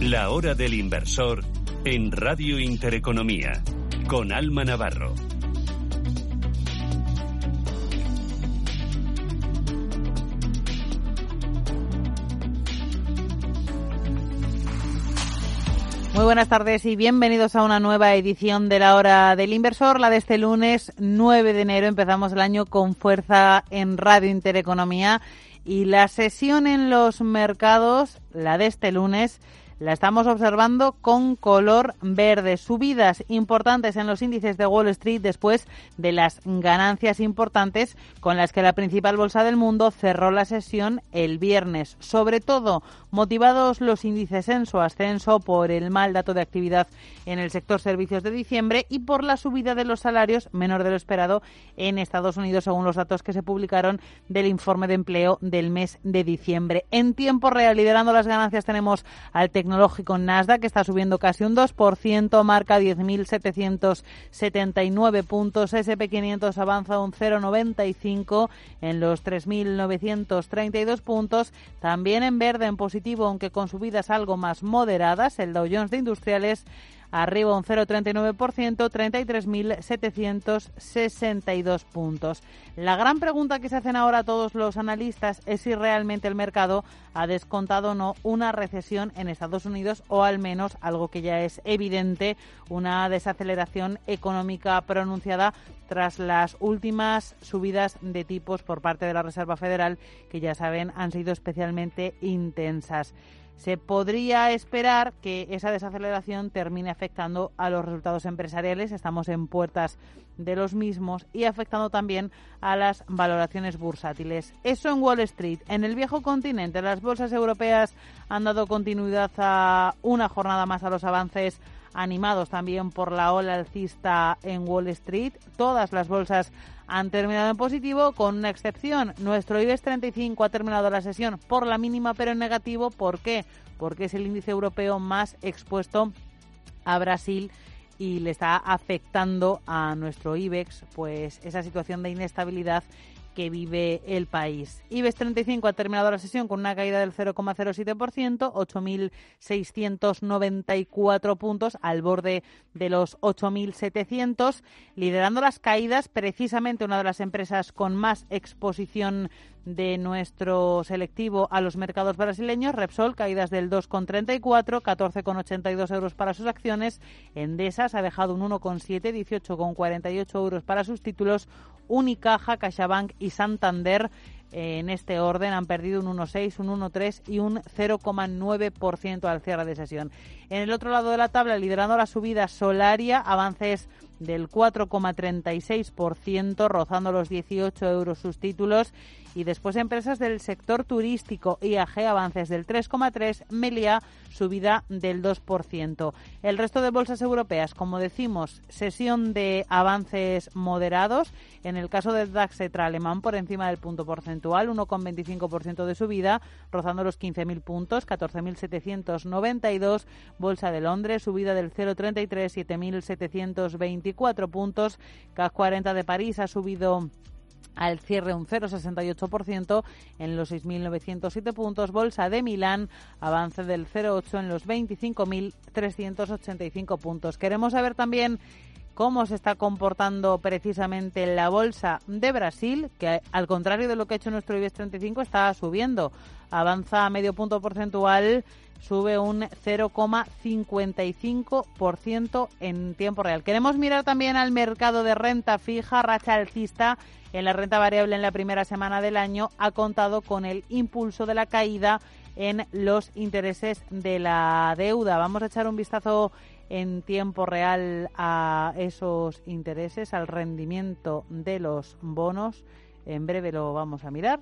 La hora del inversor en Radio Intereconomía con Alma Navarro. Muy buenas tardes y bienvenidos a una nueva edición de la hora del inversor, la de este lunes 9 de enero. Empezamos el año con fuerza en Radio Intereconomía y la sesión en los mercados, la de este lunes, la estamos observando con color verde. Subidas importantes en los índices de Wall Street después de las ganancias importantes con las que la principal bolsa del mundo cerró la sesión el viernes. Sobre todo motivados los índices en su ascenso por el mal dato de actividad en el sector servicios de diciembre y por la subida de los salarios menor de lo esperado en Estados Unidos según los datos que se publicaron del informe de empleo del mes de diciembre. En tiempo real, liderando las ganancias tenemos al tecnológico Nasdaq, que está subiendo casi un 2%, marca 10.779 puntos. SP500 avanza un 0,95 en los 3.932 puntos. También en verde, en positivo, aunque con subidas algo más moderadas, el Dow Jones de Industriales arriba un 0,39%, 33.762 puntos. La gran pregunta que se hacen ahora todos los analistas es si realmente el mercado ha descontado o no una recesión en Estados Unidos o al menos algo que ya es evidente, una desaceleración económica pronunciada tras las últimas subidas de tipos por parte de la Reserva Federal que ya saben han sido especialmente intensas se podría esperar que esa desaceleración termine afectando a los resultados empresariales. Estamos en puertas de los mismos y afectando también a las valoraciones bursátiles. Eso en Wall Street. En el viejo continente, las bolsas europeas han dado continuidad a una jornada más a los avances animados también por la ola alcista en Wall Street. Todas las bolsas han terminado en positivo, con una excepción. Nuestro IBEX 35 ha terminado la sesión por la mínima, pero en negativo. ¿Por qué? Porque es el índice europeo más expuesto a Brasil y le está afectando a nuestro IBEX pues esa situación de inestabilidad que vive el país. IBEX 35 ha terminado la sesión con una caída del 0,07%, 8.694 puntos al borde de los 8.700, liderando las caídas precisamente una de las empresas con más exposición de nuestro selectivo a los mercados brasileños. Repsol, caídas del 2,34, 14,82 euros para sus acciones. Endesa ha dejado un 1,7, 18,48 euros para sus títulos. Unicaja, CaixaBank y Santander en este orden han perdido un 1,6, un 1,3 y un 0,9% al cierre de sesión. En el otro lado de la tabla, liderando la subida Solaria, avances del 4,36%, rozando los 18 euros sus títulos. Y después empresas del sector turístico, IAG avances del 3,3%, Melia subida del 2%. El resto de bolsas europeas, como decimos, sesión de avances moderados. En el caso del DAX Cetra alemán por encima del punto porcentual, 1,25% de subida, rozando los 15.000 puntos, 14.792. Bolsa de Londres, subida del 0,33, 7.724 puntos. CAC 40 de París ha subido al cierre un 0,68% en los 6.907 puntos. Bolsa de Milán avance del 0,8 en los 25.385 puntos. Queremos saber también cómo se está comportando precisamente la bolsa de Brasil, que al contrario de lo que ha hecho nuestro IBEX 35 está subiendo. Avanza a medio punto porcentual sube un 0,55% en tiempo real. Queremos mirar también al mercado de renta fija, racha alcista en la renta variable en la primera semana del año ha contado con el impulso de la caída en los intereses de la deuda. Vamos a echar un vistazo en tiempo real a esos intereses, al rendimiento de los bonos. En breve lo vamos a mirar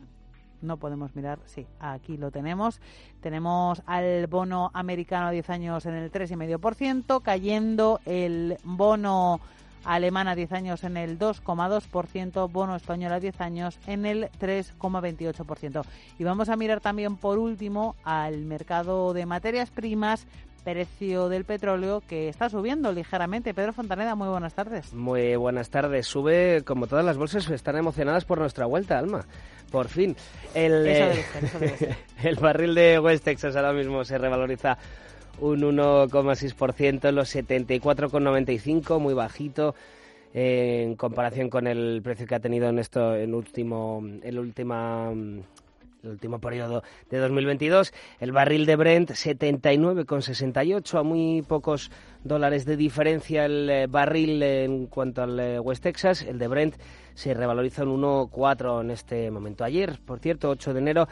no podemos mirar, sí, aquí lo tenemos. Tenemos al bono americano a 10 años en el 3,5%, cayendo el bono alemán a 10 años en el 2,2%, bono español a 10 años en el 3,28%. Y vamos a mirar también por último al mercado de materias primas, precio del petróleo que está subiendo ligeramente. Pedro Fontaneda, muy buenas tardes. Muy buenas tardes. Sube, como todas las bolsas, están emocionadas por nuestra vuelta, Alma. Por fin. El, eh, el barril de West Texas ahora mismo se revaloriza un 1,6%, los 74,95, muy bajito en comparación con el precio que ha tenido en esto en último el última el último periodo de 2022. El barril de Brent 79,68 a muy pocos dólares de diferencia el eh, barril en cuanto al eh, West Texas. El de Brent se revaloriza en 1,4 en este momento. Ayer, por cierto, 8 de enero,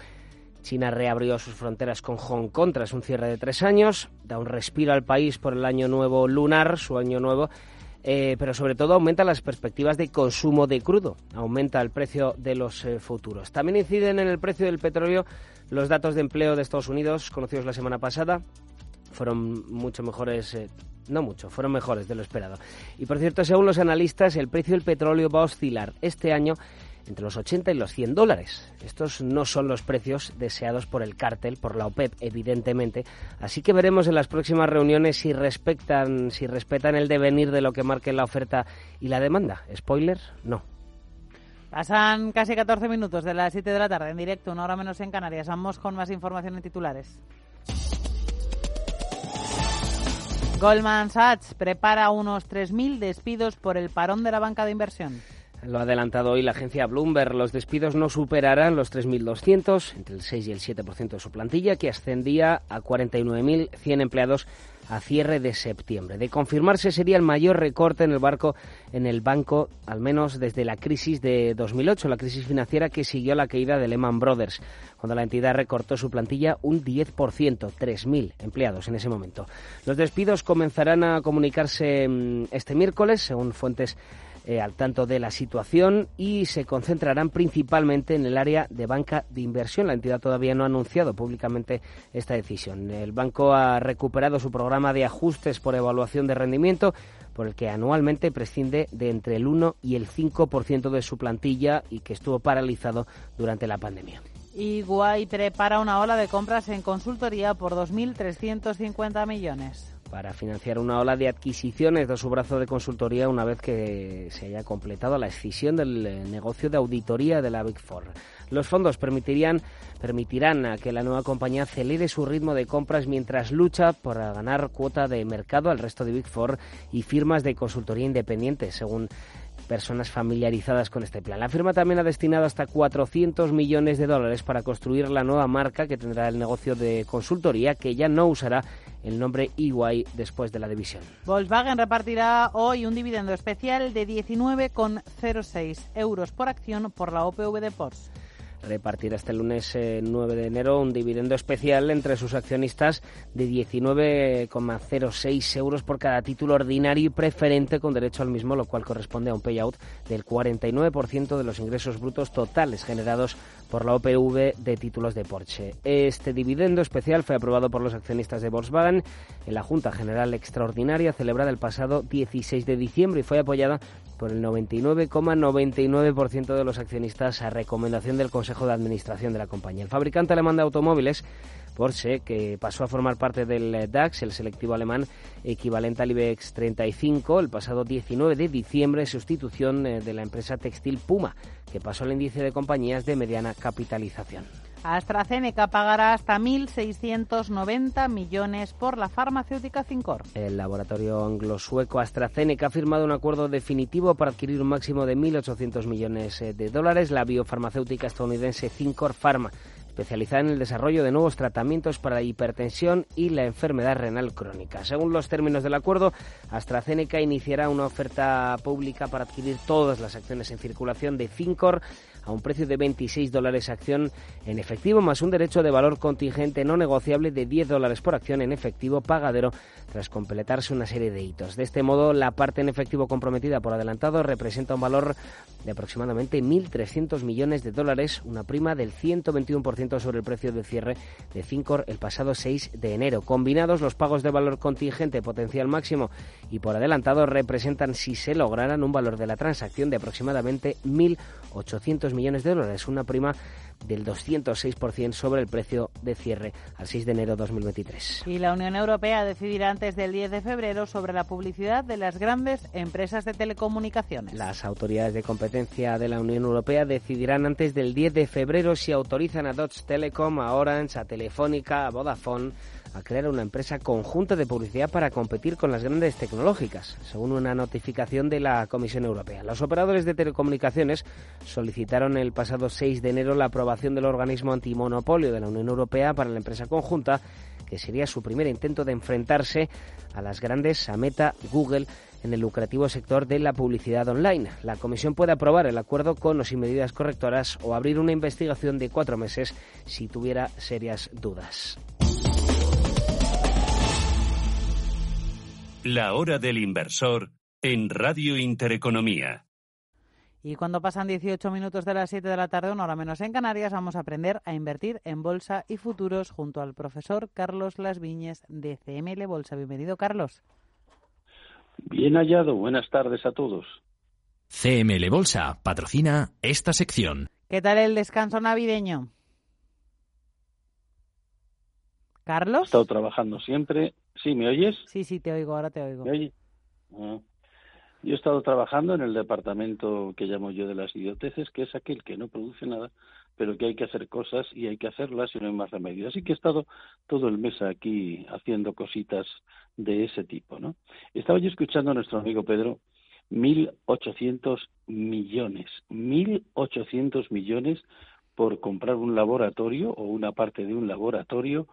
China reabrió sus fronteras con Hong Kong tras un cierre de tres años. Da un respiro al país por el año nuevo lunar, su año nuevo eh, pero sobre todo aumenta las perspectivas de consumo de crudo, aumenta el precio de los eh, futuros. También inciden en el precio del petróleo los datos de empleo de Estados Unidos, conocidos la semana pasada, fueron mucho mejores. Eh, no mucho, fueron mejores de lo esperado. Y por cierto, según los analistas, el precio del petróleo va a oscilar este año entre los 80 y los 100 dólares. Estos no son los precios deseados por el cártel, por la OPEP, evidentemente. Así que veremos en las próximas reuniones si respetan, si respetan el devenir de lo que marque la oferta y la demanda. Spoiler, no. Pasan casi 14 minutos de las 7 de la tarde en directo, una hora menos en Canarias. Vamos con más información en titulares. Goldman Sachs prepara unos 3.000 despidos por el parón de la banca de inversión. Lo ha adelantado hoy la agencia Bloomberg. Los despidos no superarán los 3.200, entre el 6 y el 7% de su plantilla, que ascendía a 49.100 empleados a cierre de septiembre. De confirmarse sería el mayor recorte en el barco en el banco, al menos desde la crisis de 2008, la crisis financiera que siguió la caída de Lehman Brothers, cuando la entidad recortó su plantilla un 10%, 3.000 empleados en ese momento. Los despidos comenzarán a comunicarse mm, este miércoles, según fuentes eh, al tanto de la situación y se concentrarán principalmente en el área de banca de inversión. La entidad todavía no ha anunciado públicamente esta decisión. El banco ha recuperado su programa de ajustes por evaluación de rendimiento por el que anualmente prescinde de entre el 1 y el 5% de su plantilla y que estuvo paralizado durante la pandemia. Iguay prepara una ola de compras en consultoría por 2.350 millones para financiar una ola de adquisiciones de su brazo de consultoría una vez que se haya completado la escisión del eh, negocio de auditoría de la Big Four. Los fondos permitirían, permitirán a que la nueva compañía acelere su ritmo de compras mientras lucha por ganar cuota de mercado al resto de Big Four y firmas de consultoría independientes, según personas familiarizadas con este plan. La firma también ha destinado hasta 400 millones de dólares para construir la nueva marca que tendrá el negocio de consultoría, que ya no usará el nombre EY después de la división. Volkswagen repartirá hoy un dividendo especial de 19,06 euros por acción por la OPV de Porsche repartirá este lunes 9 eh, de enero un dividendo especial entre sus accionistas de 19,06 euros por cada título ordinario y preferente con derecho al mismo, lo cual corresponde a un payout del 49% de los ingresos brutos totales generados por la OPV de títulos de Porsche. Este dividendo especial fue aprobado por los accionistas de Volkswagen en la Junta General Extraordinaria celebrada el pasado 16 de diciembre y fue apoyada por el 99,99% de los accionistas a recomendación del Consejo de Administración de la compañía. El fabricante alemán de automóviles Porsche, que pasó a formar parte del DAX, el selectivo alemán equivalente al IBEX 35, el pasado 19 de diciembre, sustitución eh, de la empresa textil Puma, que pasó al índice de compañías de mediana capitalización. AstraZeneca pagará hasta 1.690 millones por la farmacéutica Cincor. El laboratorio anglo-sueco AstraZeneca ha firmado un acuerdo definitivo para adquirir un máximo de 1.800 millones eh, de dólares. La biofarmacéutica estadounidense Cincor Pharma especializada en el desarrollo de nuevos tratamientos para la hipertensión y la enfermedad renal crónica. Según los términos del acuerdo, AstraZeneca iniciará una oferta pública para adquirir todas las acciones en circulación de Fincor a un precio de 26 dólares acción en efectivo, más un derecho de valor contingente no negociable de 10 dólares por acción en efectivo pagadero tras completarse una serie de hitos. De este modo, la parte en efectivo comprometida por adelantado representa un valor de aproximadamente 1.300 millones de dólares, una prima del 121% sobre el precio de cierre de Fincor el pasado 6 de enero. Combinados, los pagos de valor contingente potencial máximo y por adelantado representan, si se lograran, un valor de la transacción de aproximadamente 1.800 millones de dólares, una prima del 206% sobre el precio de cierre al 6 de enero de 2023. Y la Unión Europea decidirá antes del 10 de febrero sobre la publicidad de las grandes empresas de telecomunicaciones. Las autoridades de competencia de la Unión Europea decidirán antes del 10 de febrero si autorizan a Deutsche Telekom, a Orange, a Telefónica, a Vodafone a crear una empresa conjunta de publicidad para competir con las grandes tecnológicas, según una notificación de la Comisión Europea. Los operadores de telecomunicaciones solicitaron el pasado 6 de enero la aprobación del organismo antimonopolio de la Unión Europea para la empresa conjunta, que sería su primer intento de enfrentarse a las grandes, a Meta, Google, en el lucrativo sector de la publicidad online. La Comisión puede aprobar el acuerdo con o sin medidas correctoras o abrir una investigación de cuatro meses si tuviera serias dudas. La hora del inversor en Radio Intereconomía. Y cuando pasan 18 minutos de las 7 de la tarde, una hora menos en Canarias, vamos a aprender a invertir en bolsa y futuros junto al profesor Carlos Las Viñes de CML Bolsa. Bienvenido, Carlos. Bien hallado. Buenas tardes a todos. CML Bolsa patrocina esta sección. ¿Qué tal el descanso navideño? Carlos. He estado trabajando siempre. ¿Sí, me oyes? Sí, sí, te oigo, ahora te oigo. ¿Me oyes? Ah. Yo he estado trabajando en el departamento que llamo yo de las idioteces, que es aquel que no produce nada, pero que hay que hacer cosas y hay que hacerlas y no hay más remedio. Así que he estado todo el mes aquí haciendo cositas de ese tipo, ¿no? Estaba yo escuchando a nuestro amigo Pedro, 1.800 millones, 1.800 millones por comprar un laboratorio o una parte de un laboratorio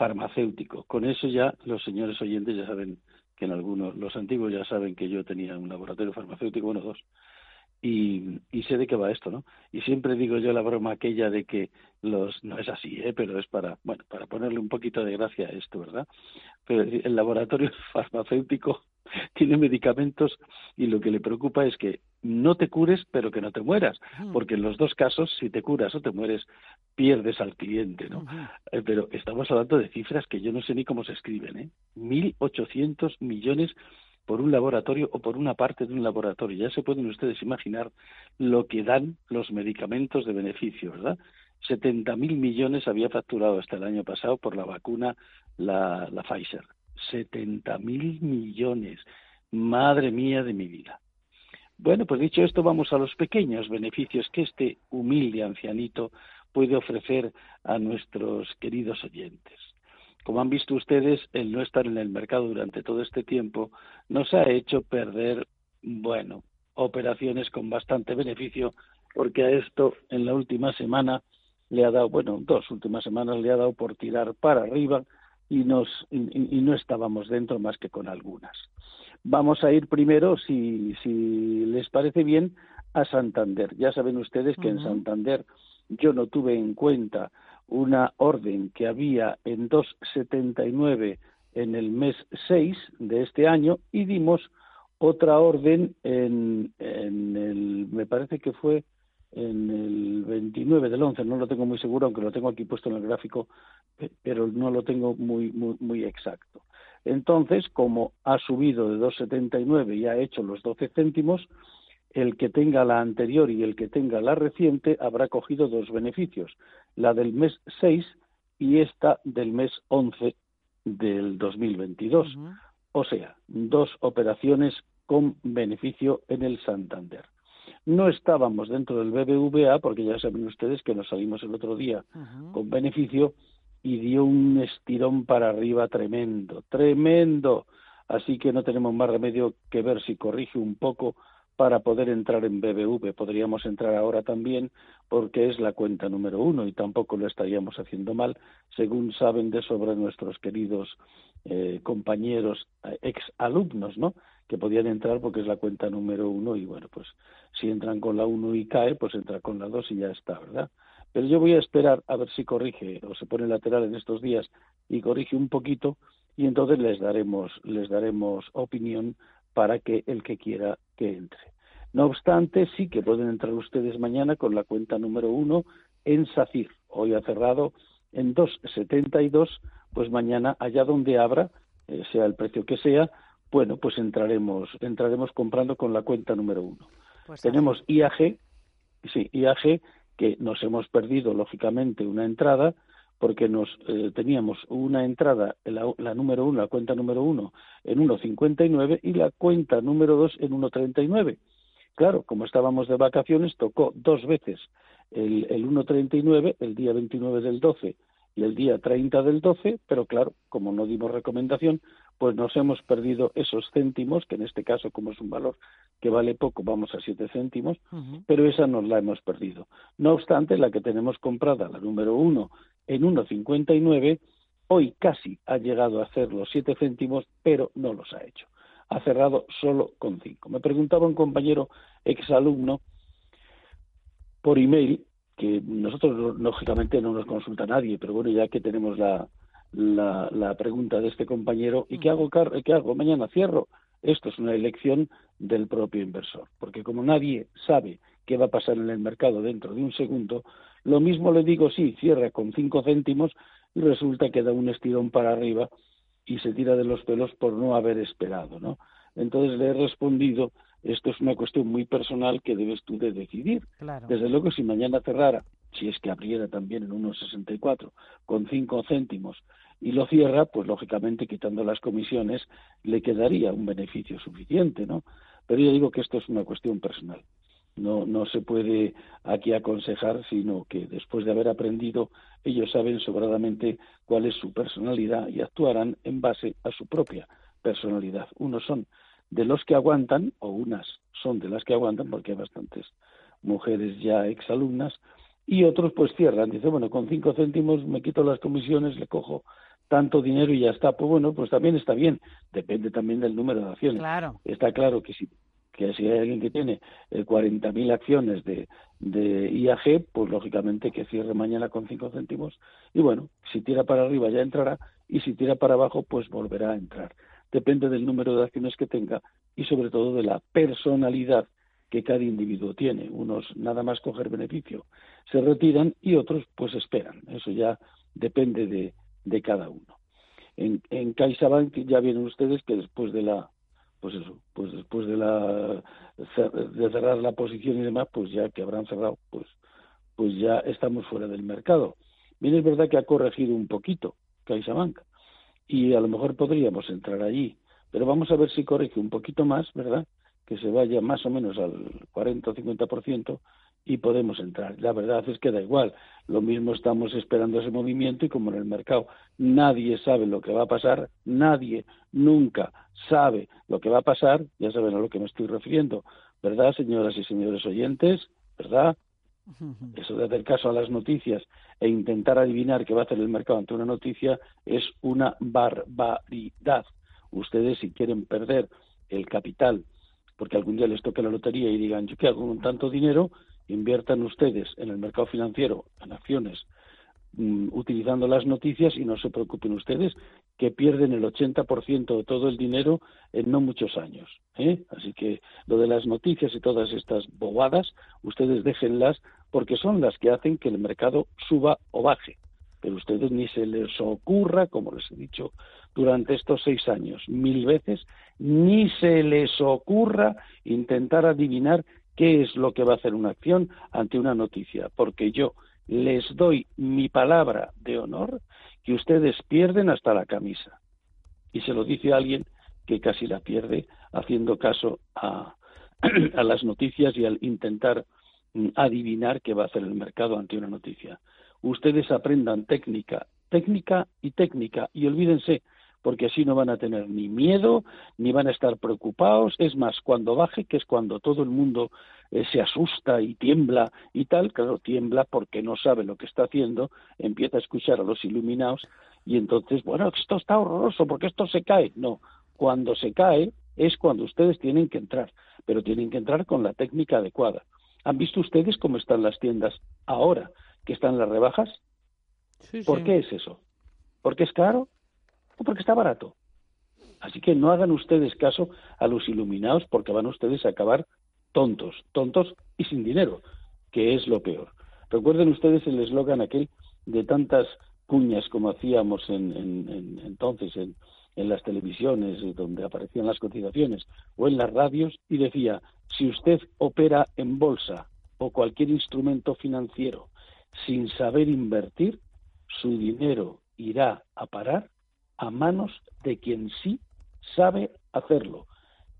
farmacéutico. Con eso ya los señores oyentes ya saben que en algunos, los antiguos ya saben que yo tenía un laboratorio farmacéutico, bueno, dos, y, y, sé de qué va esto, ¿no? Y siempre digo yo la broma aquella de que los no es así, ¿eh? pero es para bueno para ponerle un poquito de gracia a esto, ¿verdad? Pero el laboratorio farmacéutico tiene medicamentos y lo que le preocupa es que no te cures, pero que no te mueras, porque en los dos casos, si te curas o te mueres, pierdes al cliente, ¿no? Eh, pero estamos hablando de cifras que yo no sé ni cómo se escriben, ¿eh? 1.800 millones por un laboratorio o por una parte de un laboratorio. Ya se pueden ustedes imaginar lo que dan los medicamentos de beneficio, ¿verdad? 70.000 millones había facturado hasta el año pasado por la vacuna la, la Pfizer. 70.000 millones. Madre mía de mi vida. Bueno, pues dicho esto, vamos a los pequeños beneficios que este humilde ancianito puede ofrecer a nuestros queridos oyentes. Como han visto ustedes, el no estar en el mercado durante todo este tiempo nos ha hecho perder, bueno, operaciones con bastante beneficio, porque a esto en la última semana le ha dado, bueno, dos últimas semanas le ha dado por tirar para arriba y, nos, y, no estábamos dentro más que con algunas. Vamos a ir primero, si, si les parece bien, a Santander. Ya saben ustedes que en Santander yo no tuve en cuenta una orden que había en 279 en el mes 6 de este año y dimos otra orden en, en el, me parece que fue en el 29 del 11, no lo tengo muy seguro, aunque lo tengo aquí puesto en el gráfico, pero no lo tengo muy, muy, muy exacto. Entonces, como ha subido de 2,79 y ha hecho los 12 céntimos, el que tenga la anterior y el que tenga la reciente habrá cogido dos beneficios, la del mes 6 y esta del mes 11 del 2022. O sea, dos operaciones con beneficio en el Santander. No estábamos dentro del BBVA, porque ya saben ustedes que nos salimos el otro día con beneficio y dio un estirón para arriba tremendo, tremendo. Así que no tenemos más remedio que ver si corrige un poco para poder entrar en BBV. Podríamos entrar ahora también porque es la cuenta número uno y tampoco lo estaríamos haciendo mal, según saben de sobre nuestros queridos eh, compañeros eh, ex alumnos, ¿no? Que podían entrar porque es la cuenta número uno y bueno, pues si entran con la uno y cae, pues entra con la dos y ya está, ¿verdad? Pero yo voy a esperar a ver si corrige o se pone lateral en estos días y corrige un poquito y entonces les daremos les daremos opinión para que el que quiera que entre. No obstante, sí que pueden entrar ustedes mañana con la cuenta número uno en SACIR. Hoy ha cerrado en 2,72, pues mañana allá donde abra, eh, sea el precio que sea, bueno, pues entraremos, entraremos comprando con la cuenta número uno. Pues Tenemos IAG, sí, IAG, que nos hemos perdido, lógicamente, una entrada, porque nos eh, teníamos una entrada, la, la, número uno, la cuenta número uno, en 1,59 y la cuenta número dos en 1,39. Claro, como estábamos de vacaciones, tocó dos veces el, el 1,39, el día 29 del 12 y el día 30 del 12, pero claro, como no dimos recomendación, pues nos hemos perdido esos céntimos, que en este caso, como es un valor que vale poco, vamos a siete céntimos, pero esa nos la hemos perdido. No obstante, la que tenemos comprada, la número uno, en 1,59, hoy casi ha llegado a hacer los siete céntimos, pero no los ha hecho. Ha cerrado solo con cinco. Me preguntaba un compañero exalumno por email que nosotros lógicamente no nos consulta nadie, pero bueno, ya que tenemos la, la, pregunta de este compañero, ¿y qué hago, qué hago? Mañana cierro. Esto es una elección del propio inversor, porque como nadie sabe qué va a pasar en el mercado dentro de un segundo, lo mismo le digo, sí, cierra con cinco céntimos y resulta que da un estirón para arriba y se tira de los pelos por no haber esperado, ¿no? Entonces le he respondido esto es una cuestión muy personal que debes tú de decidir. Desde luego, si mañana cerrara, si es que abriera también en 1,64 con 5 céntimos y lo cierra, pues lógicamente quitando las comisiones le quedaría un beneficio suficiente, ¿no? Pero yo digo que esto es una cuestión personal. No, no se puede aquí aconsejar, sino que después de haber aprendido, ellos saben sobradamente cuál es su personalidad y actuarán en base a su propia personalidad. Unos son de los que aguantan, o unas son de las que aguantan, porque hay bastantes mujeres ya exalumnas, y otros pues cierran. Dice, bueno, con cinco céntimos me quito las comisiones, le cojo tanto dinero y ya está. Pues bueno, pues también está bien. Depende también del número de acciones. Claro. Está claro que si, que si hay alguien que tiene eh, 40.000 acciones de, de IAG, pues lógicamente que cierre mañana con cinco céntimos. Y bueno, si tira para arriba ya entrará y si tira para abajo, pues volverá a entrar depende del número de acciones que tenga y sobre todo de la personalidad que cada individuo tiene. Unos nada más coger beneficio se retiran y otros pues esperan. Eso ya depende de, de cada uno. En, en CaixaBank ya vienen ustedes que después de la pues eso, pues después de la de cerrar la posición y demás, pues ya que habrán cerrado, pues pues ya estamos fuera del mercado. Bien es verdad que ha corregido un poquito CaixaBank, y a lo mejor podríamos entrar allí. Pero vamos a ver si corrige un poquito más, ¿verdad? Que se vaya más o menos al 40 o 50% y podemos entrar. La verdad es que da igual. Lo mismo estamos esperando ese movimiento y como en el mercado nadie sabe lo que va a pasar, nadie nunca sabe lo que va a pasar, ya saben a lo que me estoy refiriendo, ¿verdad, señoras y señores oyentes? ¿Verdad? Eso de hacer caso a las noticias e intentar adivinar qué va a hacer el mercado ante una noticia es una barbaridad. Ustedes si quieren perder el capital porque algún día les toque la lotería y digan, yo qué hago con tanto dinero, inviertan ustedes en el mercado financiero, en acciones, mm, utilizando las noticias y no se preocupen ustedes que pierden el 80% de todo el dinero en no muchos años. ¿eh? Así que lo de las noticias y todas estas bobadas, ustedes déjenlas porque son las que hacen que el mercado suba o baje. Pero ustedes ni se les ocurra, como les he dicho durante estos seis años mil veces, ni se les ocurra intentar adivinar qué es lo que va a hacer una acción ante una noticia, porque yo les doy mi palabra de honor que ustedes pierden hasta la camisa. Y se lo dice alguien que casi la pierde haciendo caso a, a las noticias y al intentar mm, adivinar qué va a hacer el mercado ante una noticia. Ustedes aprendan técnica, técnica y técnica y olvídense porque así no van a tener ni miedo, ni van a estar preocupados. Es más, cuando baje, que es cuando todo el mundo eh, se asusta y tiembla y tal, claro, tiembla porque no sabe lo que está haciendo, empieza a escuchar a los iluminados y entonces, bueno, esto está horroroso porque esto se cae. No, cuando se cae es cuando ustedes tienen que entrar, pero tienen que entrar con la técnica adecuada. ¿Han visto ustedes cómo están las tiendas ahora que están las rebajas? ¿Por qué es eso? ¿Porque es caro? ¿O porque está barato? Así que no hagan ustedes caso a los iluminados porque van ustedes a acabar tontos, tontos y sin dinero, que es lo peor. Recuerden ustedes el eslogan aquel de tantas cuñas como hacíamos en, entonces en, en las televisiones donde aparecían las cotizaciones o en las radios y decía, si usted opera en bolsa o cualquier instrumento financiero sin saber invertir, su dinero irá a parar a manos de quien sí sabe hacerlo.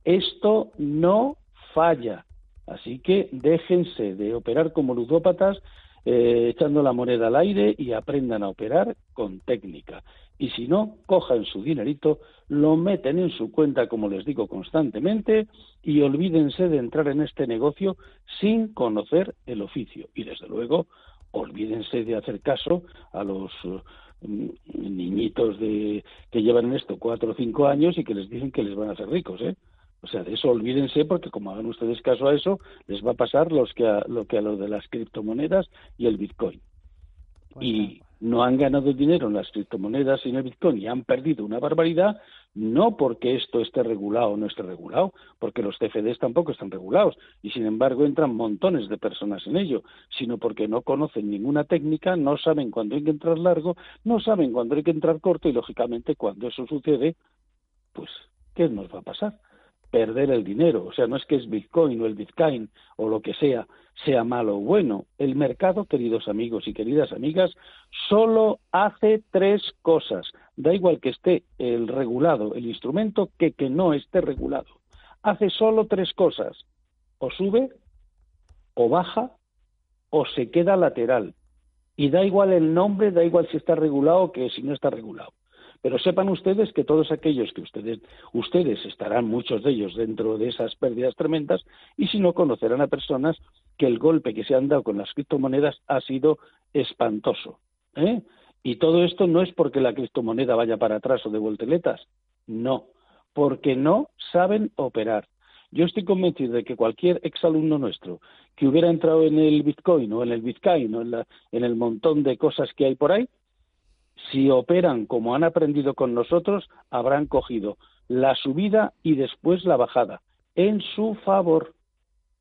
Esto no falla. Así que déjense de operar como ludópatas eh, echando la moneda al aire y aprendan a operar con técnica. Y si no, cojan su dinerito, lo meten en su cuenta, como les digo constantemente, y olvídense de entrar en este negocio sin conocer el oficio. Y desde luego, olvídense de hacer caso a los mm, niñitos de, que llevan en esto cuatro o cinco años y que les dicen que les van a hacer ricos, ¿eh? O sea, de eso olvídense porque como hagan ustedes caso a eso, les va a pasar los que a, lo que a lo de las criptomonedas y el Bitcoin. Pues y no han ganado dinero en las criptomonedas y en el Bitcoin y han perdido una barbaridad, no porque esto esté regulado o no esté regulado, porque los CFDs tampoco están regulados y sin embargo entran montones de personas en ello, sino porque no conocen ninguna técnica, no saben cuándo hay que entrar largo, no saben cuándo hay que entrar corto y lógicamente cuando eso sucede, pues, ¿qué nos va a pasar? perder el dinero. O sea, no es que es Bitcoin o el Bitcoin o lo que sea, sea malo o bueno. El mercado, queridos amigos y queridas amigas, solo hace tres cosas. Da igual que esté el regulado, el instrumento, que que no esté regulado. Hace solo tres cosas. O sube, o baja, o se queda lateral. Y da igual el nombre, da igual si está regulado que si no está regulado. Pero sepan ustedes que todos aquellos que ustedes, ustedes estarán, muchos de ellos, dentro de esas pérdidas tremendas, y si no conocerán a personas que el golpe que se han dado con las criptomonedas ha sido espantoso. ¿eh? Y todo esto no es porque la criptomoneda vaya para atrás o de volteletas, no, porque no saben operar. Yo estoy convencido de que cualquier exalumno nuestro que hubiera entrado en el Bitcoin o en el Bitcoin o en el montón de cosas que hay por ahí, si operan como han aprendido con nosotros, habrán cogido la subida y después la bajada en su favor.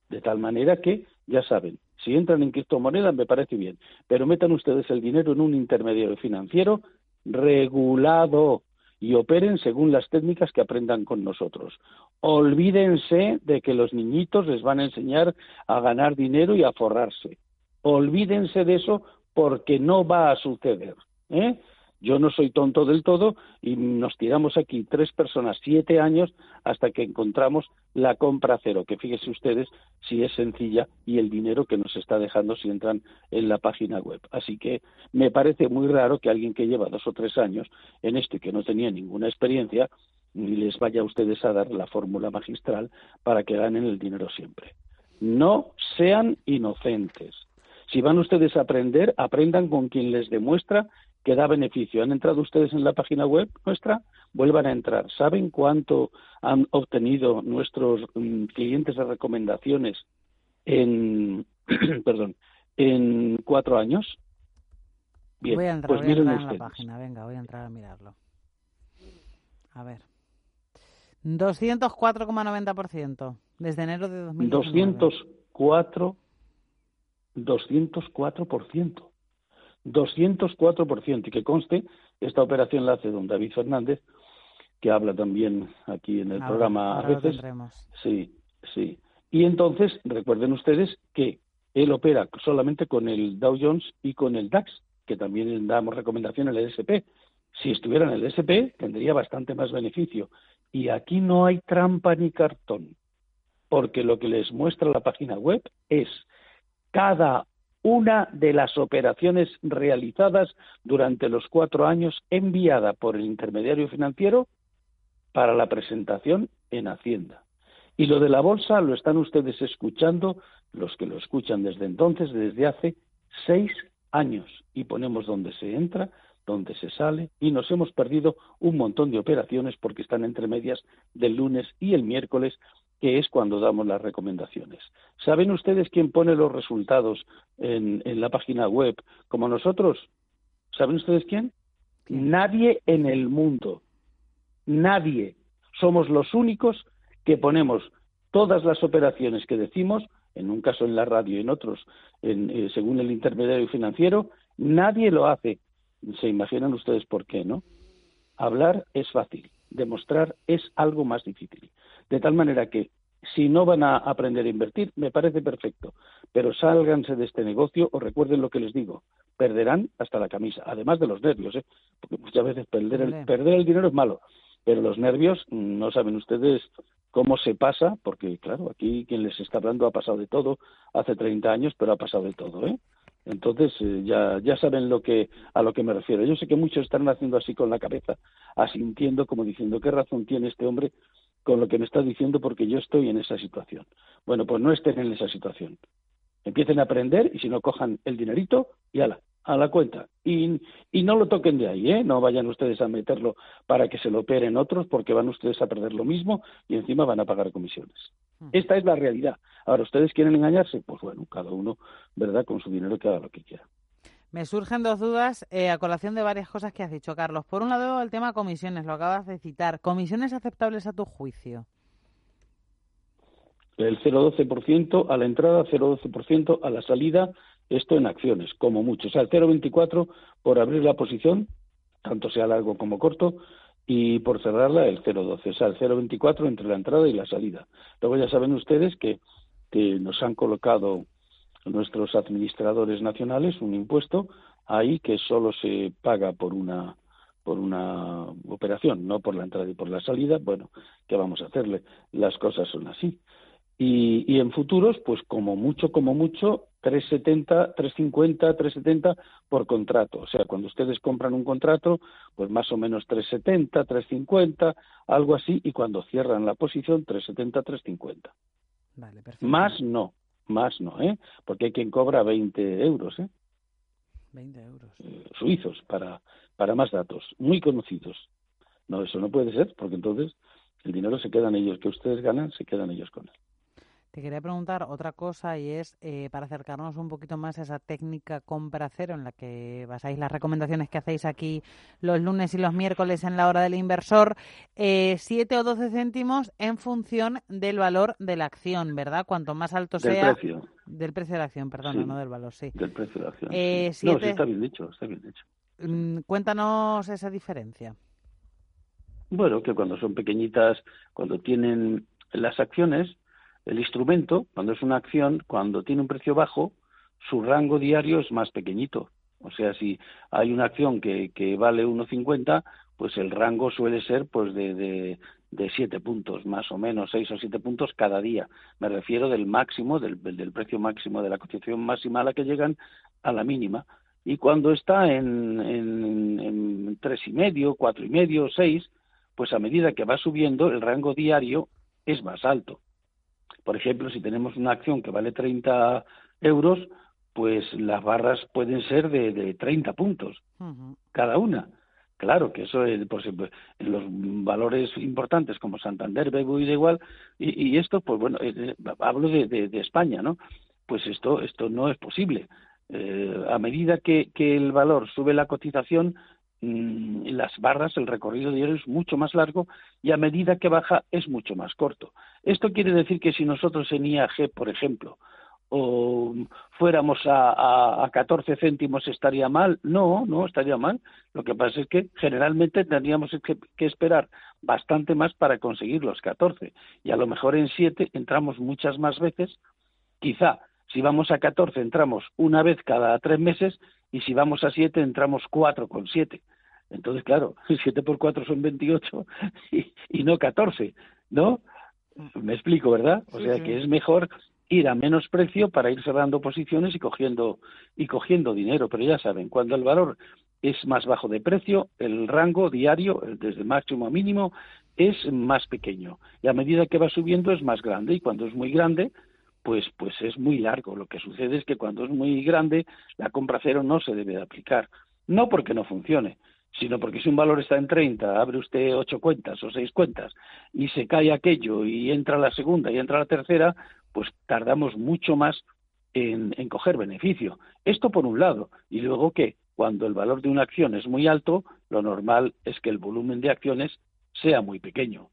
De tal manera que, ya saben, si entran en criptomonedas me parece bien, pero metan ustedes el dinero en un intermediario financiero regulado y operen según las técnicas que aprendan con nosotros. Olvídense de que los niñitos les van a enseñar a ganar dinero y a forrarse. Olvídense de eso porque no va a suceder. ¿eh? Yo no soy tonto del todo y nos tiramos aquí tres personas siete años hasta que encontramos la compra cero, que fíjense ustedes si es sencilla y el dinero que nos está dejando si entran en la página web. Así que me parece muy raro que alguien que lleva dos o tres años en esto y que no tenía ninguna experiencia les vaya a ustedes a dar la fórmula magistral para que ganen el dinero siempre. No sean inocentes. Si van ustedes a aprender, aprendan con quien les demuestra que da beneficio. ¿Han entrado ustedes en la página web nuestra? Vuelvan a entrar. ¿Saben cuánto han obtenido nuestros mm, clientes de recomendaciones en, perdón, en cuatro años? Bien, voy a entrar, pues miren en la página. Venga, voy a entrar a mirarlo. A ver. 204,90% desde enero de 2019. 204 204%. 204%. Y que conste, esta operación la hace don David Fernández, que habla también aquí en el programa a veces. Sí, sí. Y entonces, recuerden ustedes que él opera solamente con el Dow Jones y con el DAX, que también damos recomendación al SP. Si estuviera en el SP, tendría bastante más beneficio. Y aquí no hay trampa ni cartón, porque lo que les muestra la página web es cada una de las operaciones realizadas durante los cuatro años enviada por el intermediario financiero para la presentación en Hacienda. Y lo de la bolsa lo están ustedes escuchando, los que lo escuchan desde entonces, desde hace seis años. Y ponemos donde se entra, donde se sale, y nos hemos perdido un montón de operaciones porque están entre medias del lunes y el miércoles que es cuando damos las recomendaciones. ¿Saben ustedes quién pone los resultados en, la página web como nosotros? ¿Saben ustedes quién? Nadie en el mundo. Nadie. Somos los únicos que ponemos todas las operaciones que decimos, en un caso en la radio y en otros, eh, según el intermediario financiero, nadie lo hace. Se imaginan ustedes por qué, ¿no? Hablar es fácil, demostrar es algo más difícil. De tal manera que Si no van a aprender a invertir, me parece perfecto. Pero sálganse de este negocio o recuerden lo que les digo. Perderán hasta la camisa, además de los nervios, ¿eh? porque muchas veces perder el, perder el dinero es malo, pero los nervios, no saben ustedes cómo se pasa, porque claro, aquí quien les está hablando ha pasado de todo hace 30 años, pero ha pasado de todo, ¿eh? Entonces eh, ya, ya saben lo que, a lo que me refiero. Yo sé que muchos están haciendo así con la cabeza, asintiendo como diciendo qué razón tiene este hombre con lo que me está diciendo porque yo estoy en esa situación. Bueno, pues no estén en esa situación. Empiecen a aprender y si no cojan el dinerito y ala, a la cuenta. Y, y no lo toquen de ahí, ¿eh? No vayan ustedes a meterlo para que se lo operen otros porque van ustedes a perder lo mismo y encima van a pagar comisiones. Esta es la realidad. Ahora, ¿ustedes quieren engañarse? Pues bueno, cada uno, ¿verdad? Con su dinero que haga lo que quiera. Me surgen dos dudas eh, a colación de varias cosas que has dicho, Carlos. Por un lado, el tema comisiones, lo acabas de citar. ¿Comisiones aceptables a tu juicio? El 0,12% a la entrada, 0,12% a la salida, esto en acciones, como mucho. O sea, el 0,24% por abrir la posición, tanto sea largo como corto, y por cerrarla el 0,12, o sea, el 0,24 entre la entrada y la salida. Luego ya saben ustedes que, que nos han colocado nuestros administradores nacionales un impuesto ahí que solo se paga por una por una operación, no por la entrada y por la salida. Bueno, ¿qué vamos a hacerle? Las cosas son así. Y, y en futuros, pues como mucho, como mucho, 370, 350, 370 por contrato. O sea, cuando ustedes compran un contrato, pues más o menos 370, 350, algo así, y cuando cierran la posición, 370, 350. Vale, perfecto. Más no, más no, ¿eh? Porque hay quien cobra 20 euros, ¿eh? 20 euros. Eh, suizos, para, para más datos, muy conocidos. No, eso no puede ser, porque entonces el dinero se quedan ellos, que ustedes ganan, se quedan ellos con él. Te quería preguntar otra cosa y es eh, para acercarnos un poquito más a esa técnica compra cero en la que basáis las recomendaciones que hacéis aquí los lunes y los miércoles en la hora del inversor, eh, 7 o 12 céntimos en función del valor de la acción, ¿verdad? Cuanto más alto del sea. Precio. Del precio de la acción, perdón, no del valor, sí. Del precio de la acción. Eh, sí. No, sí está bien dicho, está bien dicho. Mm, cuéntanos esa diferencia. Bueno, que cuando son pequeñitas, cuando tienen las acciones, el instrumento, cuando es una acción, cuando tiene un precio bajo, su rango diario es más pequeñito. O sea, si hay una acción que, que vale 1,50, pues el rango suele ser pues de, de, de 7 puntos, más o menos, 6 o 7 puntos cada día. Me refiero del máximo, del, precio máximo, de la cotización máxima a la que llegan a la mínima. Y cuando está en, en, en tres y medio, cuatro y medio, seis, pues a medida que va subiendo, el rango diario es más alto. Por ejemplo, si tenemos una acción que vale 30 euros, pues las barras pueden ser de, de 30 puntos cada una. Claro que eso es, pues, en los valores importantes como Santander, BBVA igual, y, y esto, pues bueno, eh, eh, hablo de, de, de España, ¿no? Pues esto, esto no es posible. Eh, a medida que, que el valor sube la cotización, mm, las barras, el recorrido diario es mucho más largo y a medida que baja es mucho más corto. Esto quiere decir que si nosotros en IAG, por ejemplo, o fuéramos a, a, a 14 céntimos estaría mal. No, no estaría mal. Lo que pasa es que generalmente tendríamos que, que, esperar bastante más para conseguir los 14. Y a lo mejor en 7 entramos muchas más veces. Quizá si vamos a 14 entramos una vez cada tres meses y si vamos a 7 entramos cuatro con 7. Entonces, claro, 7 por 4 son 28 y, y no 14, ¿no? Me explico, ¿verdad? O sea que es mejor ir a menos precio para ir cerrando posiciones y cogiendo y cogiendo dinero, pero ya saben, cuando el valor es más bajo de precio, el rango diario, desde máximo a mínimo, es más pequeño y a medida que va subiendo es más grande y cuando es muy grande, pues pues es muy largo. Lo que sucede es que cuando es muy grande, la compra cero no se debe de aplicar, no porque no funcione, sino porque si un valor está en 30, abre usted ocho cuentas o seis cuentas y se cae aquello y entra la segunda y entra la tercera, pues tardamos mucho más en, coger beneficio. Esto por un lado. Y luego que cuando el valor de una acción es muy alto, lo normal es que el volumen de acciones sea muy pequeño.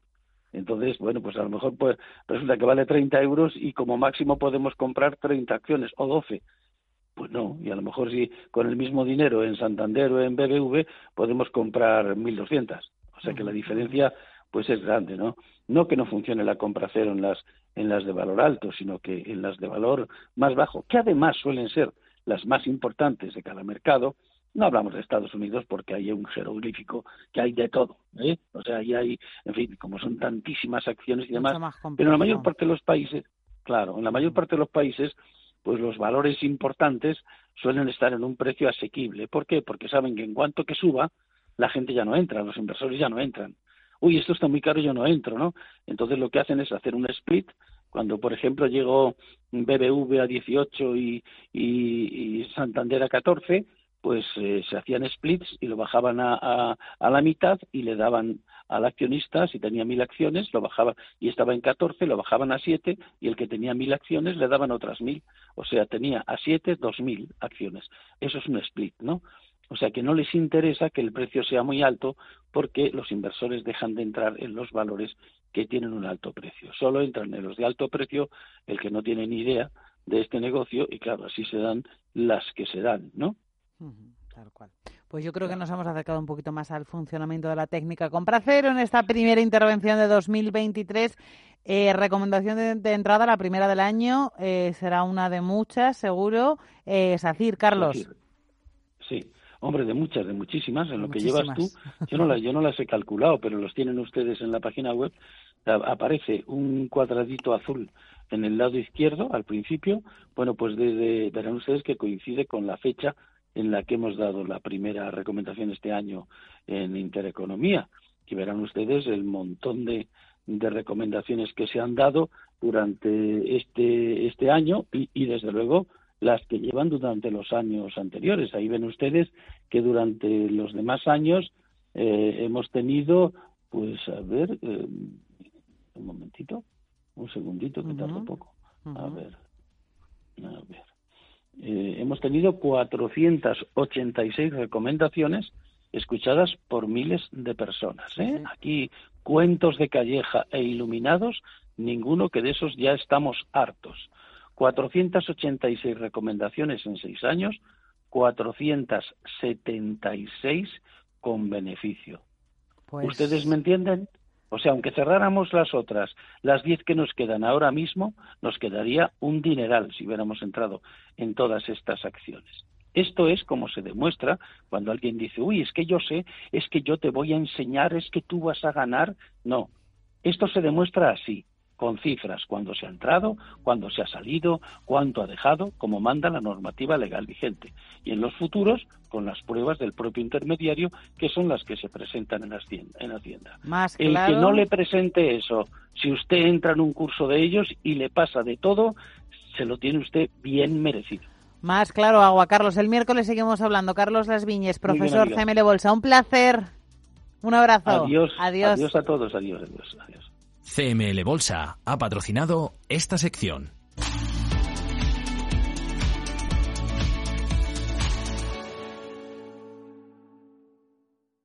Entonces, bueno, pues a lo mejor pues, resulta que vale 30 euros y como máximo podemos comprar 30 acciones o 12. Pues no, y a lo mejor si con el mismo dinero en Santander o en BBV podemos comprar 1.200. O sea que la diferencia pues es grande, ¿no? No que no funcione la compra cero en las en las de valor alto, sino que en las de valor más bajo, que además suelen ser las más importantes de cada mercado, no hablamos de Estados Unidos porque hay un jeroglífico que hay de todo, ¿eh? O sea, ahí hay, en fin, como son tantísimas acciones y demás, pero en la mayor parte de los países, claro, en la mayor parte de los países, pues los valores importantes suelen estar en un precio asequible. ¿Por qué? Porque saben que en cuanto que suba, la gente ya no entra, los inversores ya no entran. Uy, esto está muy caro, yo no entro, ¿no? Entonces lo que hacen es hacer un split. Cuando, por ejemplo, llegó BBV a 18 y, y, y Santander a 14, pues eh, se hacían splits y lo bajaban a, la mitad y le daban al accionista, si tenía mil acciones, lo bajaba y estaba en 14, lo bajaban a 7 y el que tenía mil acciones le daban otras mil. O sea, tenía a 7 dos mil acciones. Eso es un split, ¿no? O sea que no les interesa que el precio sea muy alto porque los inversores dejan de entrar en los valores que tienen un alto precio. Solo entran en los de alto precio el que no tiene ni idea de este negocio y claro, así se dan las que se dan, ¿no? Tal cual. Pues yo creo que nos hemos acercado un poquito más al funcionamiento de la técnica compra cero en esta primera intervención de 2023. Eh, recomendación de, entrada, la primera del año, eh, será una de muchas, seguro. Eh, Sacir, Carlos. Sí, hombre, de muchas, de muchísimas. En lo que llevas tú, yo no, las, yo no las he calculado, pero los tienen ustedes en la página web. Aparece un cuadradito azul en el lado izquierdo al principio. Bueno, pues verán ustedes que coincide con la fecha en la que hemos dado la primera recomendación este año en Intereconomía, que verán ustedes el montón de, recomendaciones que se han dado durante este, este año y, desde luego las que llevan durante los años anteriores. Ahí ven ustedes que durante los demás años eh, hemos tenido, pues a ver, eh, un momentito, un segundito que tarda poco. A ver, a ver. Eh, hemos tenido 486 recomendaciones escuchadas por miles de personas. ¿eh? Aquí cuentos de calleja e iluminados, ninguno que de esos ya estamos hartos. 486 recomendaciones en seis años, 476 con beneficio. Pues ¿Ustedes me entienden? O sea, aunque cerráramos las otras, las diez que nos quedan ahora mismo, nos quedaría un dineral si hubiéramos entrado en todas estas acciones. Esto es como se demuestra cuando alguien dice, uy, es que yo sé, es que yo te voy a enseñar, es que tú vas a ganar. No, esto se demuestra así con cifras, cuando se ha entrado, cuando se ha salido, cuánto ha dejado, como manda la normativa legal vigente. Y en los futuros, con las pruebas del propio intermediario, que son las que se presentan en Hacienda. El que no le presente eso, si usted entra en un curso de ellos y le pasa de todo, se lo tiene usted bien merecido. Más claro, agua. Carlos, el miércoles seguimos hablando. Carlos Las Viñes, profesor CML Bolsa. Un placer. Un abrazo. Adiós. Adiós. Adiós a todos. Adiós, adiós, adiós. CML Bolsa ha patrocinado esta sección.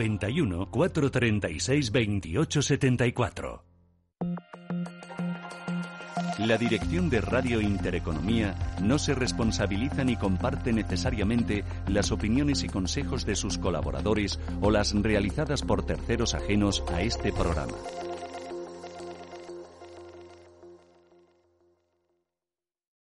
91 436 28 74. La dirección de Radio Intereconomía no se responsabiliza ni comparte necesariamente las opiniones y consejos de sus colaboradores o las realizadas por terceros ajenos a este programa.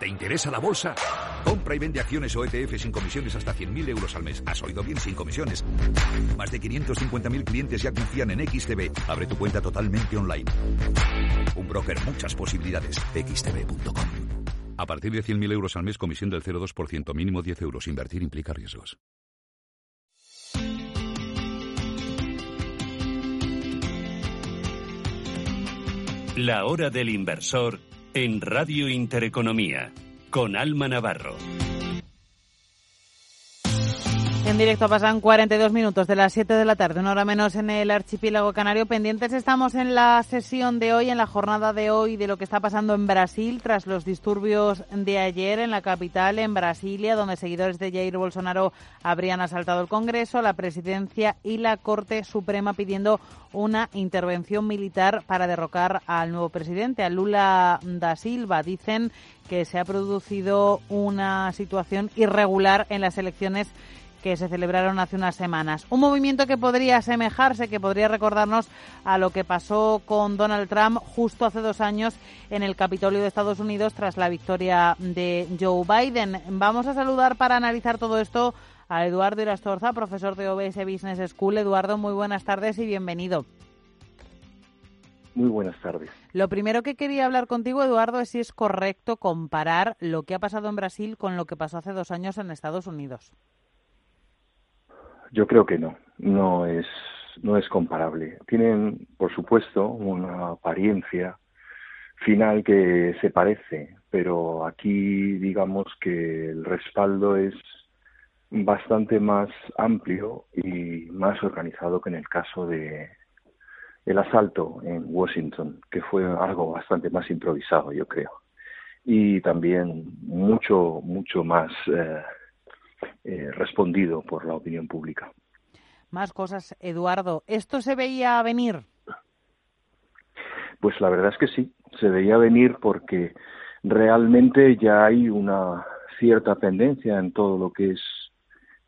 ¿Te interesa la bolsa? Compra y vende acciones o ETF sin comisiones hasta 100.000 euros al mes. ¿Has oído bien? Sin comisiones. Más de 550.000 clientes ya confían en XTB. Abre tu cuenta totalmente online. Un broker, muchas posibilidades. XTB.com. A partir de 100.000 euros al mes, comisión del 0,2%, mínimo 10 euros. Invertir implica riesgos. La hora del inversor en Radio Intereconomía con Alma Navarro. En directo pasan 42 minutos de las 7 de la tarde, una hora menos en el archipiélago canario. Pendientes estamos en la sesión de hoy, en la jornada de hoy, de lo que está pasando en Brasil tras los disturbios de ayer en la capital, en Brasilia, donde seguidores de Jair Bolsonaro habrían asaltado el Congreso, la presidencia y la Corte Suprema pidiendo una intervención militar para derrocar al nuevo presidente, a Lula da Silva. Dicen que se ha producido una situación irregular en las elecciones que se celebraron hace unas semanas. Un movimiento que podría asemejarse, que podría recordarnos a lo que pasó con Donald Trump justo hace dos años en el Capitolio de Estados Unidos tras la victoria de Joe Biden. Vamos a saludar para analizar todo esto a Eduardo Irastorza, profesor de OBS Business School. Eduardo, muy buenas tardes y bienvenido. Muy buenas tardes. Lo primero que quería hablar contigo, Eduardo, es si es correcto comparar lo que ha pasado en Brasil con lo que pasó hace dos años en Estados Unidos. Yo creo que no, no es, no es comparable. Tienen, por supuesto, una apariencia final que se parece, pero aquí digamos que el respaldo es bastante más amplio y más organizado que en el caso de el asalto en Washington, que fue algo bastante más improvisado, yo creo, y también mucho mucho más eh, eh, respondido por la opinión pública. Más cosas, Eduardo. ¿Esto se veía venir? Pues la verdad es que sí, se veía venir porque realmente ya hay una cierta tendencia en todo lo que es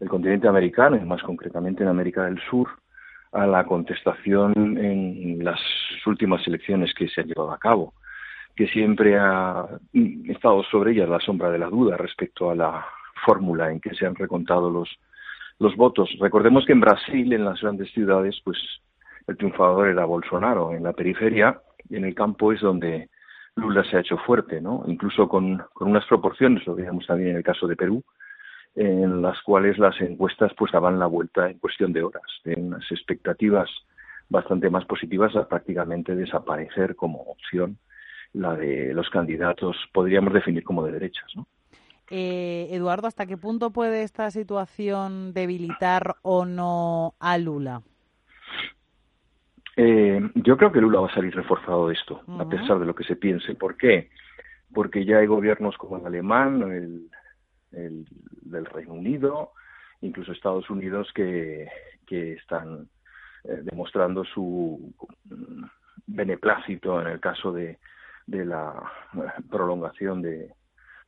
el continente americano, y más concretamente en América del Sur, a la contestación en las últimas elecciones que se han llevado a cabo, que siempre ha estado sobre ellas la sombra de la duda respecto a la fórmula en que se han recontado los, los votos. Recordemos que en Brasil, en las grandes ciudades, pues el triunfador era Bolsonaro. En la periferia en el campo es donde Lula se ha hecho fuerte, ¿no? Incluso con, con unas proporciones, lo veíamos también en el caso de Perú, en las cuales las encuestas pues daban la vuelta en cuestión de horas, de unas expectativas bastante más positivas a prácticamente desaparecer como opción la de los candidatos, podríamos definir como de derechas, ¿no? Eh, Eduardo, ¿hasta qué punto puede esta situación debilitar o no a Lula? Eh, yo creo que Lula va a salir reforzado de esto, a pesar de lo que se piense. ¿Por qué? Porque ya hay gobiernos como el alemán, el, del Reino Unido, incluso Estados Unidos, que, que están eh, demostrando su beneplácito en el caso de, de la prolongación de,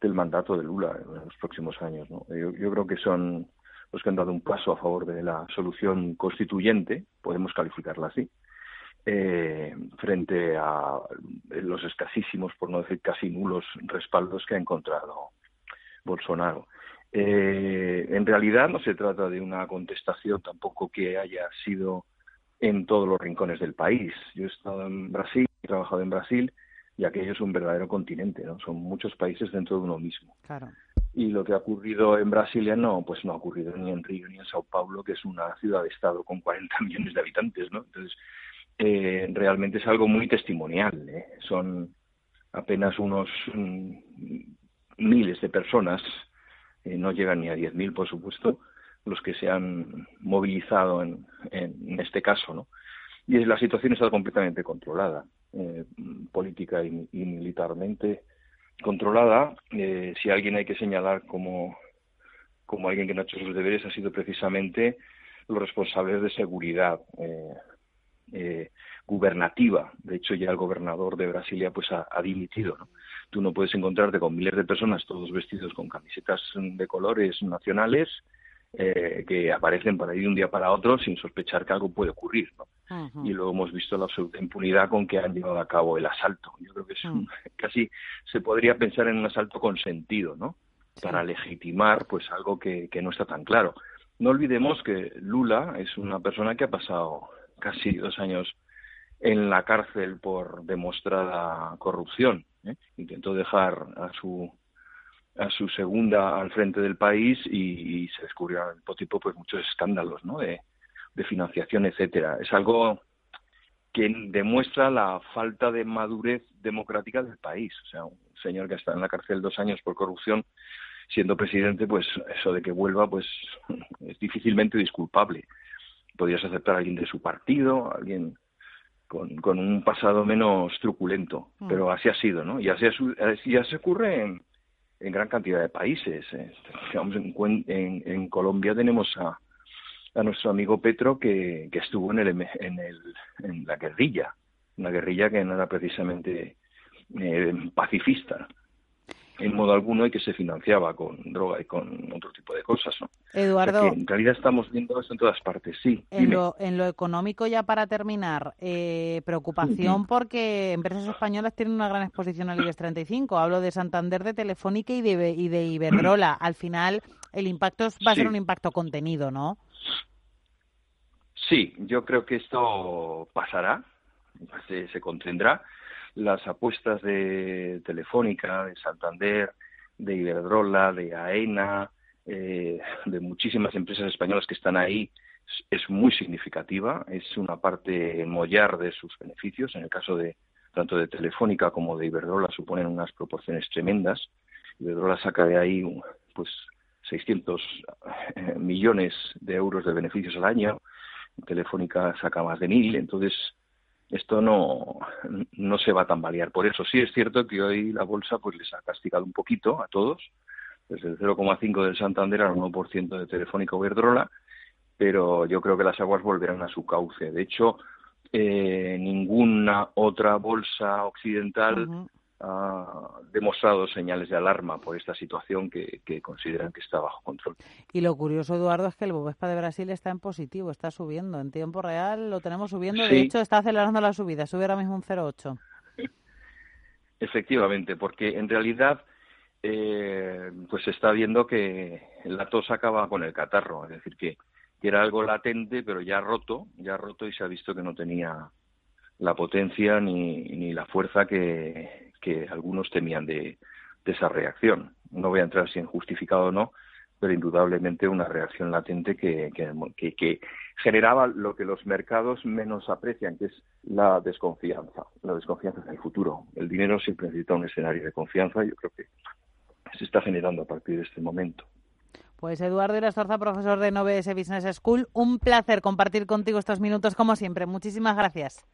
del mandato de Lula en los próximos años. Yo, creo que son los que han dado un paso a favor de la solución constituyente, podemos calificarla así, eh, frente a los escasísimos, por no decir casi nulos, respaldos que ha encontrado Bolsonaro. Eh, en realidad no se trata de una contestación tampoco que haya sido en todos los rincones del país. Yo he estado en Brasil, he trabajado en Brasil y aquello es un verdadero continente, ¿no? Son muchos países dentro de uno mismo. Claro. Y lo que ha ocurrido en Brasilia no, pues no ha ocurrido ni en Río ni en Sao Paulo, que es una ciudad-estado con 40 millones de habitantes, ¿no? Entonces, eh, realmente es algo muy testimonial, ¿eh? Son apenas unos mm, miles de personas, eh, no llegan ni a 10.000, por supuesto, los que se han movilizado en, en, este caso, ¿no? Y la situación está completamente controlada. Eh, política y, militarmente controlada. Eh, si alguien hay que señalar como, como alguien que no ha hecho sus deberes, ha sido precisamente los responsables de seguridad eh, gubernativa. De hecho, ya el gobernador de Brasilia pues ha, dimitido. Tú no puedes encontrarte con miles de personas, todos vestidos con camisetas de colores nacionales, eh, que aparecen para ir de un día para otro sin sospechar que algo puede ocurrir. ¿no? Y luego hemos visto la absoluta impunidad con que han llevado a cabo el asalto. Yo creo que es Mm. casi se podría pensar en un asalto con sentido, ¿no? Para legitimar pues algo que, que no está tan claro. No olvidemos que Lula es una persona que ha pasado casi dos años en la cárcel por demostrada corrupción. ¿eh? Intentó dejar a su a su segunda al frente del país y, y se descubrieron al mismo tiempo pues muchos escándalos ¿no? de, de financiación, etcétera. Es algo que demuestra la falta de madurez democrática del país. O sea, un señor que está en la cárcel dos años por corrupción, siendo presidente, pues eso de que vuelva, pues es difícilmente disculpable. Podrías aceptar a alguien de su partido, a alguien con, con un pasado menos truculento, Mm. pero así ha sido, ¿no? Y así, así ya se ocurre en, en gran cantidad de países. Digamos, en, en, en Colombia tenemos a, nuestro amigo Petro que, estuvo en, el, en, el, en la guerrilla, una guerrilla que no era precisamente eh, pacifista en modo alguno y que se financiaba con droga y con otro tipo de cosas. ¿no? O sea Eduardo, en realidad estamos viendo esto en todas partes, sí. en lo, en lo económico, ya para terminar, eh, preocupación porque empresas españolas tienen una gran exposición al IBEX 35. Hablo de Santander, de Telefónica y de, y de Iberdrola. Al final, el impacto va a ser un impacto contenido, ¿no? Sí, yo creo que esto pasará, se, se contendrá. Las apuestas de Telefónica, de Santander, de Iberdrola, de AENA, eh, de muchísimas empresas españolas que están ahí, es, muy significativa. Es una parte mollar de sus beneficios. En el caso de tanto de Telefónica como de Iberdrola suponen unas proporciones tremendas. Iberdrola saca de ahí pues 600 eh, millones de euros de beneficios al año. Telefónica saca más de mil, entonces esto no, no se va a tambalear. Por eso sí es cierto que hoy la bolsa pues les ha castigado un poquito a todos, desde el 0,5 del Santander al 1% de Telefónica Iberdrola, pero yo creo que las aguas volverán a su cauce. De hecho, eh, ninguna otra bolsa occidental. Ha demostrado señales de alarma por esta situación que, que consideran que está bajo control. Y lo curioso, Eduardo, es que el Bovespa de Brasil está en positivo, está subiendo. En tiempo real lo tenemos subiendo. De hecho, está acelerando la subida. Sube ahora mismo un 0,8. Efectivamente, porque en realidad eh, pues se está viendo que la tos acaba con el catarro, es decir, que, que era algo latente, pero ya roto, ya roto y se ha visto que no tenía la potencia ni, ni la fuerza que, que algunos temían de, de esa reacción. No voy a entrar si en justificado o no, pero indudablemente una reacción latente que, generaba lo que los mercados menos aprecian, que es la desconfianza, la desconfianza en el futuro. El dinero siempre necesita un escenario de confianza y yo creo que se está generando a partir de este momento. Pues Eduardo Irastorza, profesor de Noves Business School, un placer compartir contigo estos minutos como siempre. Muchísimas gracias.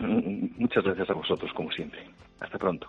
Muchas gracias a vosotros, como siempre. Hasta pronto.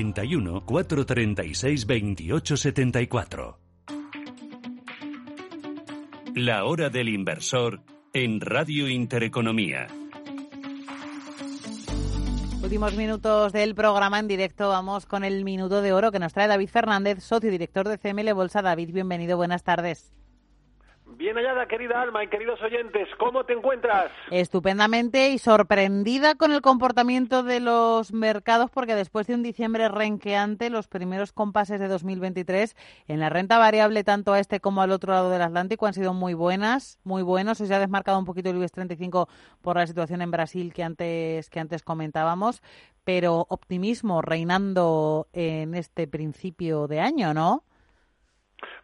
91 436 28 74. La hora del inversor en Radio Intereconomía. Últimos minutos del programa en directo. Vamos con el minuto de oro que nos trae David Fernández, socio director de CML Bolsa. David, bienvenido, buenas tardes. Bien hallada, querida Alma y queridos oyentes, ¿cómo te encuentras? Estupendamente y sorprendida con el comportamiento de los mercados porque después de un diciembre renqueante, los primeros compases de 2023 en la renta variable tanto a este como al otro lado del Atlántico han sido muy buenas, muy buenos. Se ha desmarcado un poquito el IBEX 35 por la situación en Brasil que antes que antes comentábamos, pero optimismo reinando en este principio de año, ¿no?